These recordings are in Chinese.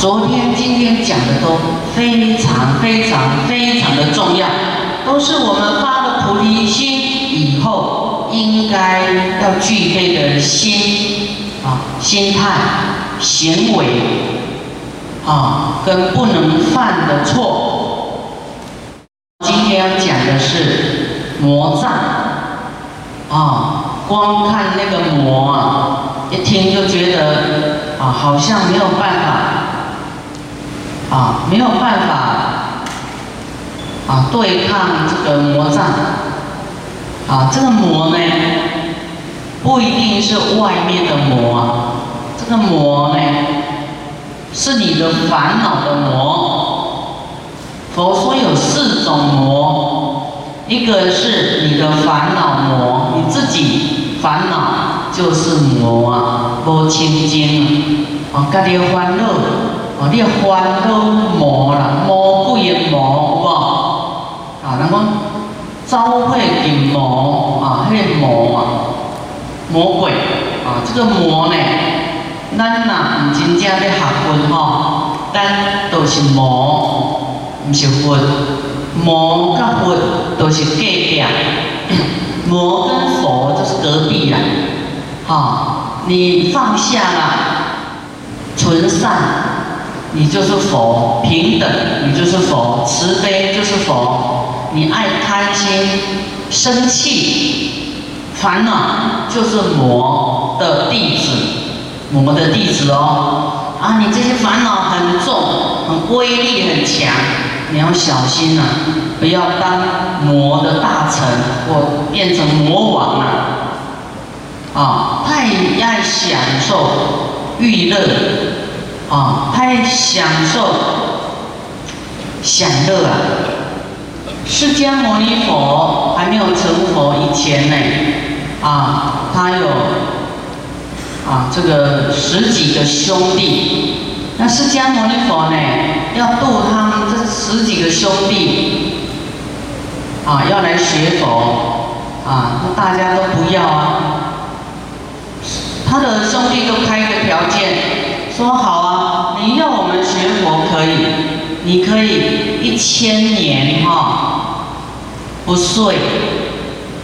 昨天、今天讲的都非常、非常、非常的重要，都是我们发了菩提心以后应该要具备的心啊、心态、行为啊，跟不能犯的错。今天要讲的是魔障啊。光看那个魔啊，一听就觉得啊，好像没有办法啊，没有办法啊，对抗这个魔障啊。这个魔呢，不一定是外面的魔，这个魔呢，是你的烦恼的魔。佛说有四种魔，一个是你的烦恼魔，你自己。烦恼就是魔啊，无清净啊，家己烦恼，哦，你烦恼魔啦，魔鬼的魔有无？啊，人讲招会金魔啊，迄个魔啊，魔鬼啊，这个魔呢，咱若唔真正咧学分吼，咱都是魔，唔是佛，魔甲佛都是隔壁。魔跟佛就是隔壁啦，好，你放下了，纯善，你就是佛；平等，你就是佛；慈悲就是佛；你爱贪心、生气、烦恼，就是魔的弟子，魔的弟子哦。啊，你这些烦恼很重，很威力很强。你要小心呐，不要当魔的大臣或变成魔王了。啊，太爱享受娱乐，啊，太享受享乐啊。释迦牟尼佛还没有成佛以前呢，啊，他有啊这个十几个兄弟。那释迦牟尼佛呢，要度他们这十几个兄弟，啊，要来学佛，啊，那大家都不要啊。他的兄弟都开一个条件，说好啊，你要我们学佛可以，你可以一千年哈不睡，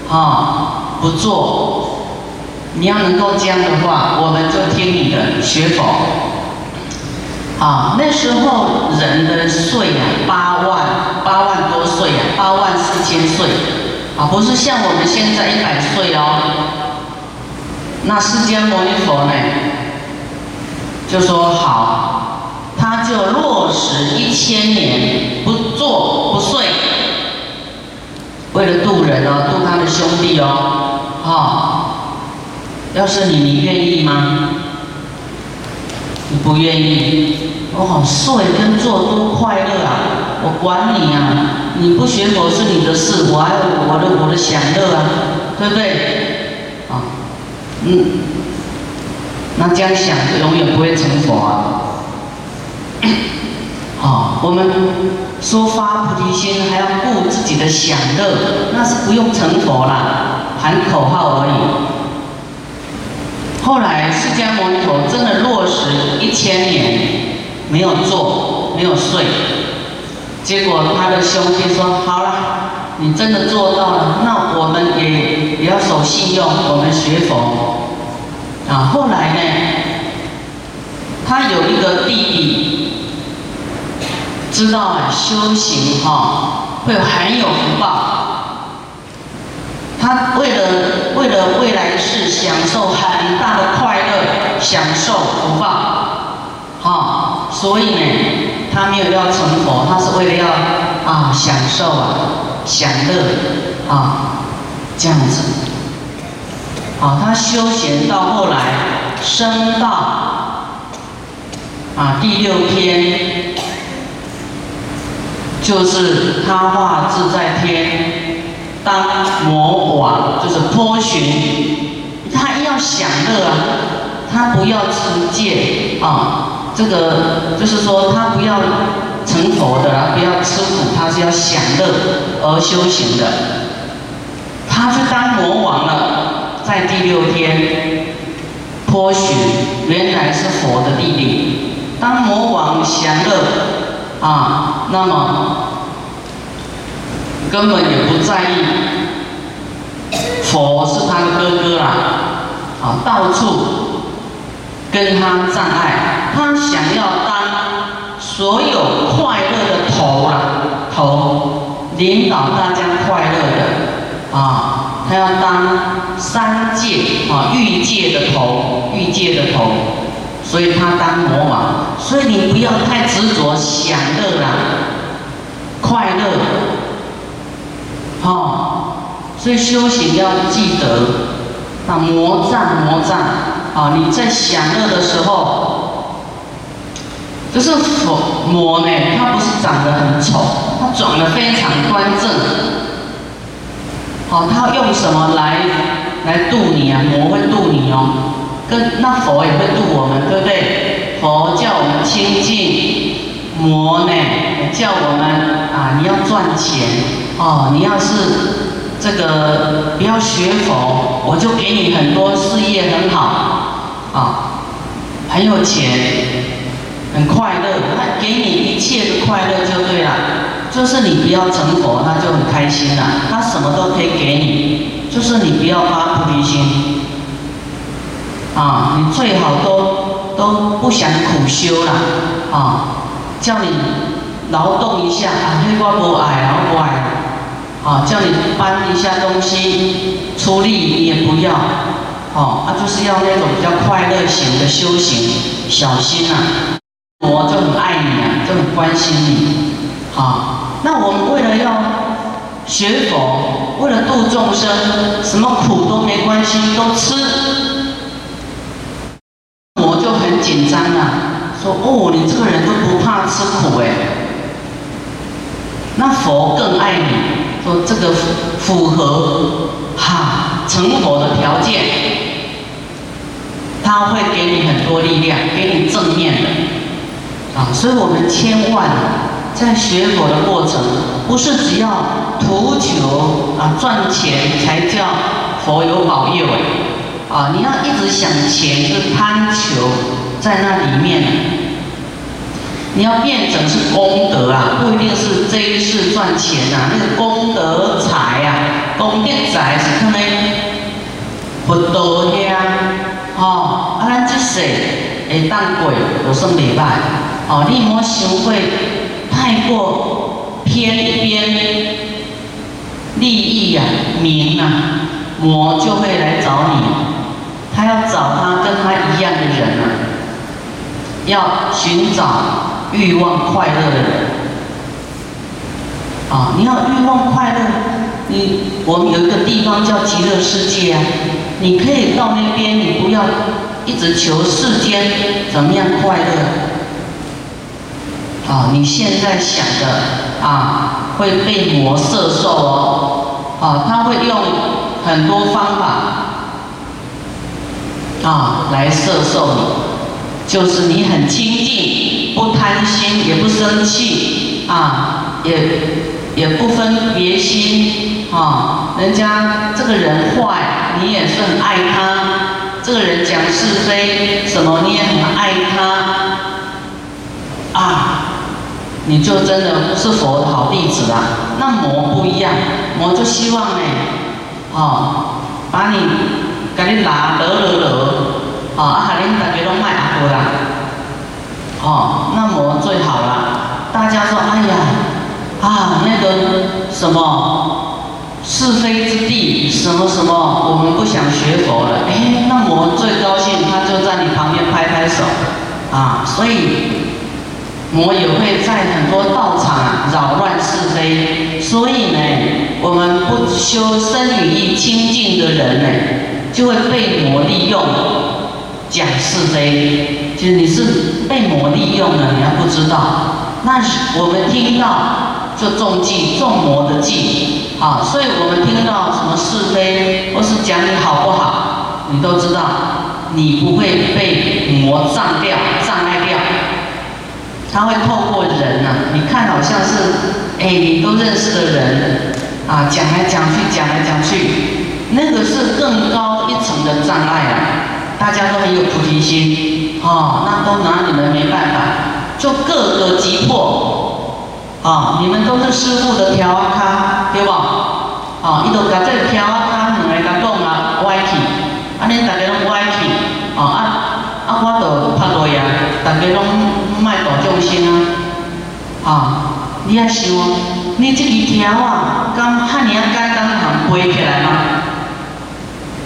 哈不做，你要能够这样的话，我们就听你的学佛。啊，那时候人的岁啊，八万八万多岁啊，八万四千岁，啊，不是像我们现在一百岁哦。那释迦牟尼佛呢，就说好，他就落实一千年不做不睡，为了渡人哦，渡他的兄弟哦，哈，要是你，你愿意吗？你不愿意，我好睡跟做多快乐啊！我管你啊！你不学佛是你的事，我还有我的我的享乐啊，对不对？啊，嗯，那这样想就永远不会成佛啊！好，我们说发菩提心还要顾自己的享乐，那是不用成佛啦，喊口号而已。后来释迦牟尼佛真的落实一千年，没有做，没有睡，结果他的兄弟说：“好了，你真的做到了，那我们也也要守信用，我们学佛。”啊，后来呢，他有一个弟弟，知道，修行哈会很有福报，他为了为了未来世享受很大的快乐，享受福报，哈，所以呢，他没有要成佛，他是为了要啊享受啊享乐啊这样子，啊，他修行到后来升到啊第六天，就是他化自在天。当魔王就是波旬，他要享乐啊，他不要持戒啊，这个就是说他不要成佛的，不要吃苦，他是要享乐而修行的。他去当魔王了，在第六天，波旬原来是佛的弟弟，当魔王享乐啊，那么根本也不在意，佛是他的哥哥啦，啊，到处跟他障碍，他想要当所有快乐的头啊，头领导大家快乐的啊，他要当三界啊欲界的头，欲界的头。所以他当魔王，所以你不要太执着享乐啦，快乐，哦，所以修行要记得，啊，魔障魔障，啊，你在享乐的时候，就是佛魔呢，他不是长得很丑，他长得非常端正，好，他用什么来来度你啊？魔会度你哦。跟那佛也会度我们，对不对？佛叫我们清净，魔呢叫我们啊，你要赚钱哦。你要是这个不要学佛，我就给你很多事业很好啊，很有钱，很快乐，他给你一切的快乐就对了。就是你不要成佛，他就很开心了，他什么都可以给你，就是你不要发菩提心。啊，你最好都都不想苦修了，啊，叫你劳动一下，啊，黑瓜不矮，然后不矮，啊，叫你搬一下东西，出力你也不要，哦，啊，就是要那种比较快乐型的修行，小心呐，我就很爱你啊，就很关心你，啊，那我们为了要学佛，为了度众生，什么苦都没关系，都吃。我就很紧张啊，说哦，你这个人都不怕吃苦哎，那佛更爱你，说这个符合哈成佛的条件，他会给你很多力量，给你正面的。啊，所以我们千万在学佛的过程，不是只要图求啊赚钱才叫佛有保佑哎，啊，你要一直想钱，是贪求。在那里面，你要变成是功德啊，不一定是这一世赚钱呐，那个功德财啊，功德财是可能不多的啊，哦，啊，咱这世会当过，我算礼拜，哦，你莫想会太过偏边，利益呀、名啊，魔就会来找你，他要找他跟他一样的人啊。要寻找欲望快乐的人啊！你要欲望快乐，你我们有一个地方叫极乐世界啊，你可以到那边，你不要一直求世间怎么样快乐啊！你现在想的啊，会被魔色受哦，啊，他会用很多方法啊来摄受你。就是你很清净，不贪心，也不生气，啊，也也不分别心，啊，人家这个人坏，你也是很爱他；这个人讲是非，什么你也很爱他，啊，你就真的是佛的好弟子啦。那魔不一样，魔就希望呢，哦，把你给你拿得了了。哦，啊，哈，恁大家拢卖阿婆啦，哦，那么最好了。大家说，哎呀，啊，那个什么是非之地，什么什么，我们不想学佛了。哎，那魔最高兴，他就在你旁边拍拍手，啊，所以魔也会在很多道场扰乱是非。所以呢，我们不修身语意清净的人呢，就会被魔利用。讲是非，就是你是被魔利用了，你还不知道。那我们听到就中计，中魔的计，啊，所以我们听到什么是非，或是讲你好不好，你都知道，你不会被魔占掉、占。他会透过人呐，你看好像是，哎，你都认识的人，啊，讲来讲去，讲来讲去，那个是更高一层的障碍啊。大家都很有菩提心，啊，那都拿你们没办法，就各个击破，啊，你们都是师傅的调啊卡，对不？啊，伊都甲这条啊卡两个甲讲啊歪去，安尼大家拢歪，啊，大家拢卖大众心啊，啊，你也想，你这支条啊，敢汉尔简单通背起来吗？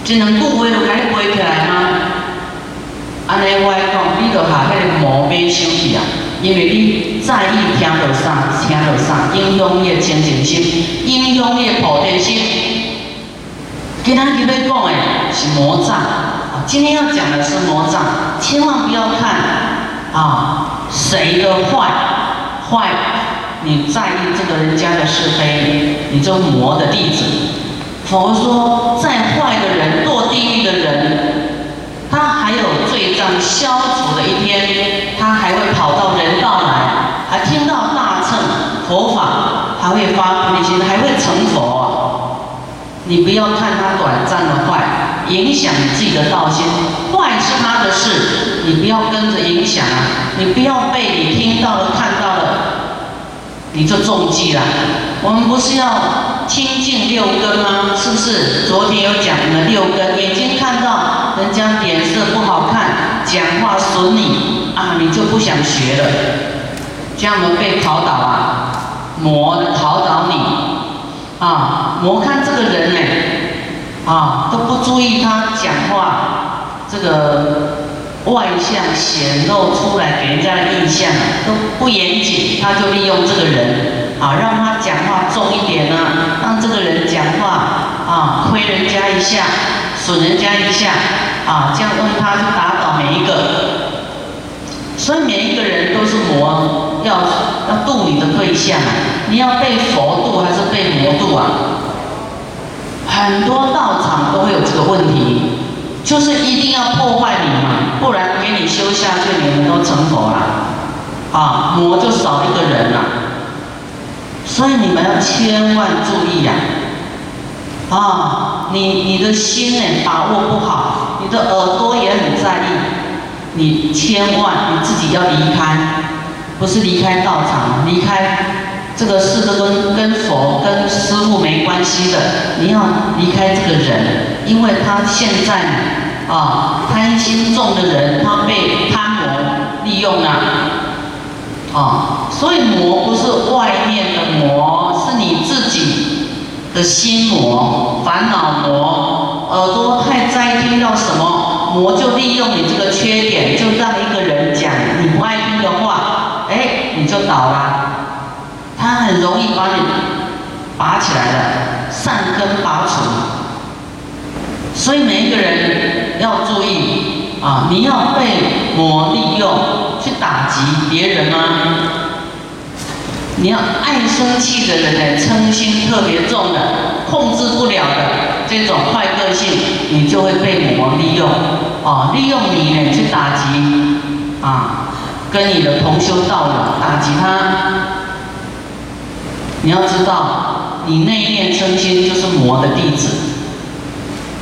一两句话就甲你背起来吗？安尼我讲，你就下迄个毛买收去啊，因为你在意听到啥，听到啥，影响你的清净心，影响你的菩提心。今仔日要讲的是魔障，今天要讲的是魔障，千万不要看啊谁的坏坏，你在意这个人家的是非，你就魔的弟子。佛说，再坏的人，堕地狱的人。他还有罪障消除的一天，他还会跑到人道来，还听到大乘佛法，还会发菩提心，还会成佛。你不要看他短暂的坏，影响你自己的道心。坏是他的事，你不要跟着影响啊！你不要被你听到了、看到了，你就中计了。我们不是要清净六根吗？是不是？昨天有讲了六根，眼睛看到人家脸色不好看，讲话损你啊，你就不想学了。这样我们被考倒啊，魔考倒你啊，魔看这个人呢，啊都不注意他讲话这个外向显露出来给人家的印象都不严谨，他就利用这个人。啊，让他讲话重一点呢，让这个人讲话啊，亏人家一下，损人家一下，啊，这样用他去打倒每一个。所以每一个人都是魔，要要度你的对象，你要被佛度还是被魔度啊？很多道场都会有这个问题，就是一定要破坏你嘛，不然给你修下去，你们都成佛了，啊，魔就少一个人了。所以你们要千万注意呀！啊，你你的心呢把握不好，你的耳朵也很在意，你千万你自己要离开，不是离开道场，离开这个事都跟跟佛跟师傅没关系的，你要离开这个人，因为他现在啊贪心重的人，他被贪魔利用了。啊，所以魔不是外面的魔，是你自己的心魔、烦恼魔。耳朵太在意听到什么，魔就利用你这个缺点，就让一个人讲你不爱听的话，哎，你就倒了。他很容易把你拔起来的，善根拔除。所以每一个人要注意啊，你要被魔利用。去打击别人吗？你要爱生气的人呢，嗔心特别重的，控制不了的这种坏个性，你就会被魔利用，啊，利用你呢去打击啊，跟你的同修道友打击他。你要知道，你那一念嗔心就是魔的弟子，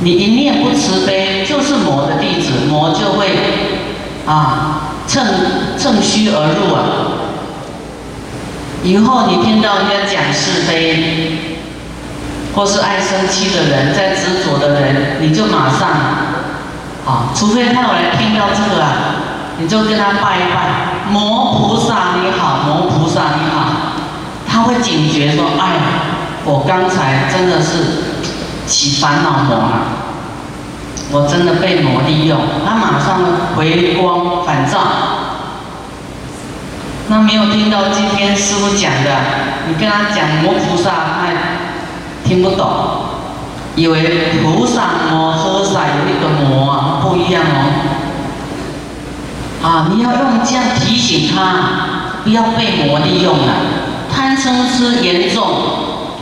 你一念不慈悲就是魔的弟子，魔就会啊。趁趁虚而入啊！以后你听到人家讲是非，或是爱生气的人，在执着的人，你就马上啊，除非他有来听到这个啊，你就跟他拜一拜，魔菩萨你好，魔菩萨你好，他会警觉说，哎呀，我刚才真的是起烦恼魔了。我真的被魔利用，他马上回光返照。那没有听到今天师傅讲的，你跟他讲魔菩萨，他听不懂，以为菩萨魔和尚有一个魔啊，不一样哦。啊，你要用这样提醒他，不要被魔利用了。贪嗔痴严重，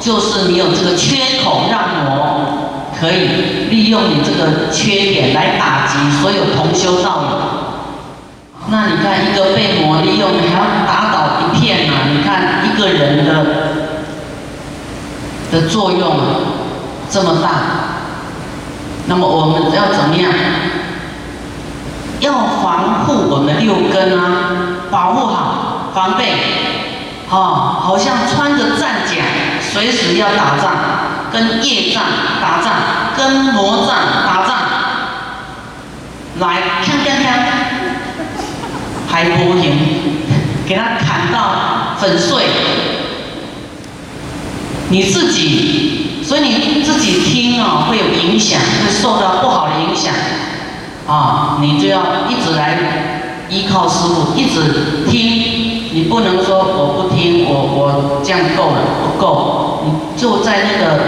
就是你有这个缺口，让魔。可以利用你这个缺点来打击所有同修道友。那你看，一个被魔利用，你还要打倒一片呢？你看一个人的的作用这么大，那么我们要怎么样？要防护我们六根啊，保护好，防备，哦，好像穿着战甲，随时要打仗，跟业障打仗，跟魔障打仗，来，锵锵锵，还不行，给他砍到粉碎，你自己，所以你自己听啊，会有影响，会受到不好的影响。啊，你就要一直来依靠师傅，一直听，你不能说我不听，我我这样够了不够，你就在那个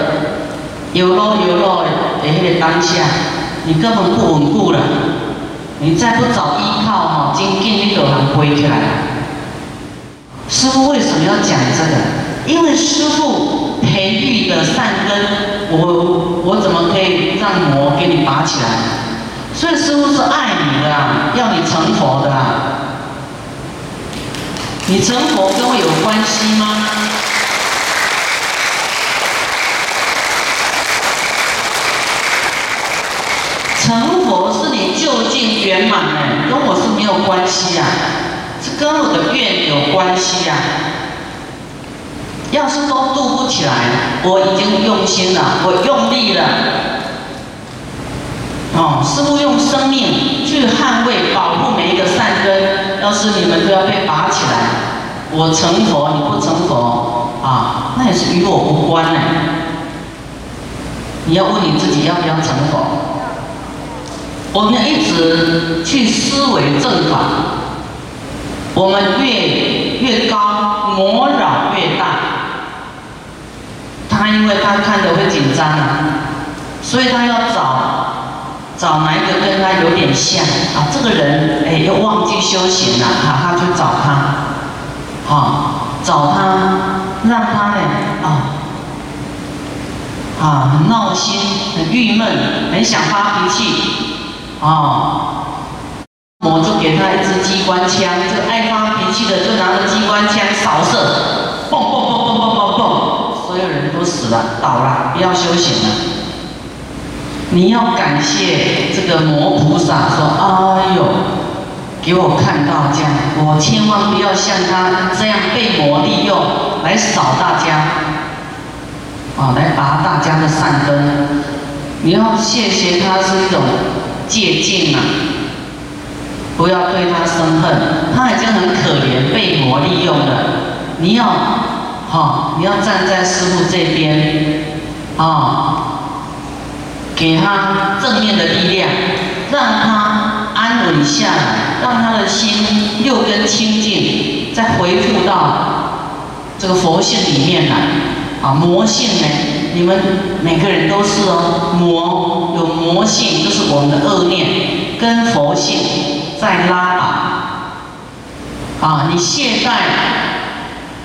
有咯有咯的那个当下，你根本不稳固了，你再不找依靠哈，紧紧你就能飞起来。师傅为什么要讲这个？因为师傅培育的善根，我我怎么可以让魔给你拔起来？所以师傅是爱你的，要你成佛的。你成佛跟我有关系吗？成佛是你就近圆满哎，跟我是没有关系呀，是跟我的愿有关系呀。要是都渡不起来，我已经用心了，我用力了。哦，师傅用生命去捍卫、保护每一个善根。要是你们都要被拔起来，我成佛，你不成佛啊，那也是与我无关呢。你要问你自己要不要成佛？我们一直去思维正法，我们越越高，魔扰越大。他因为他看着会紧张啊，所以他要找。找哪一个跟他有点像啊？这个人哎，又忘记修行了，哈，他去找他，好，找他，让他呢，啊，啊，很闹心，很郁闷，很想发脾气，啊，我就给他一支机关枪，这爱发脾气的就拿着机关枪扫射，嘣嘣嘣嘣嘣嘣嘣，所有人都死了，倒了，不要修行了。你要感谢这个魔菩萨，说：“哎呦，给我看到这样，我千万不要像他这样被魔利用来扫大家，啊，来拔大家的善根。你要谢谢他是一种借鉴啊，不要对他生恨，他已经很可怜，被魔利用了。你要，好，你要站在师傅这边，啊。”给他正面的力量，让他安稳下来，让他的心六根清净，再回复到这个佛性里面来。啊，魔性呢？你们每个人都是哦，魔有魔性，就是我们的恶念跟佛性在拉拔。啊，你懈怠，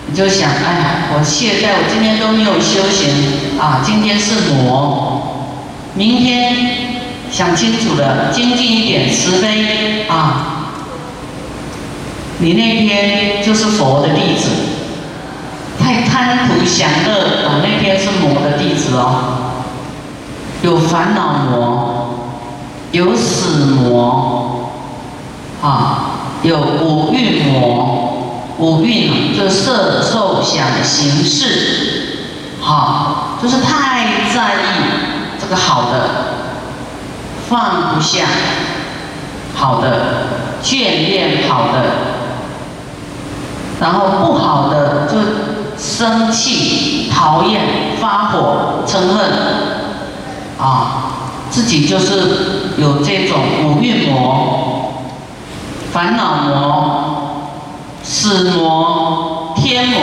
你就想，哎呀，我懈怠，我今天都没有修行啊，今天是魔。明天想清楚了，精进一点，慈悲啊！你那边就是佛的弟子，太贪图享乐啊！那边是魔的弟子哦，有烦恼魔，有死魔，啊，有五蕴魔，五蕴就色、受、想、行、识，好，就是太在意。这个好的放不下，好的眷恋好的，然后不好的就生气、讨厌、发火、嗔恨，啊，自己就是有这种五蕴魔、烦恼魔、死魔、天魔。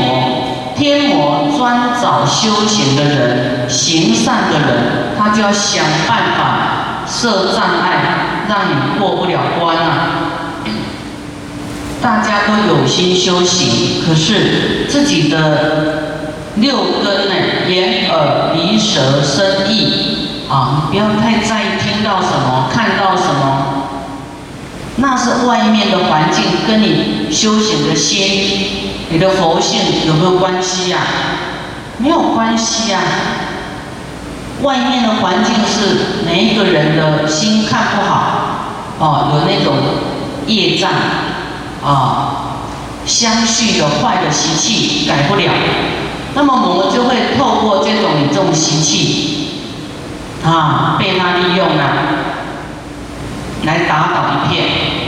天魔专找修行的人、行善的人。他就要想办法设障碍，让你过不了关啊！大家都有心修行，可是自己的六根呢，眼、耳、鼻、舌、身、意啊，你不要太在意听到什么、看到什么，那是外面的环境，跟你修行的心、你的佛性有没有关系呀？没有关系呀。外面的环境是每一个人的心看不好哦有那种业障啊相续的坏的习气改不了。那么我们就会透过这种这种习气啊被他利用了来打倒一片。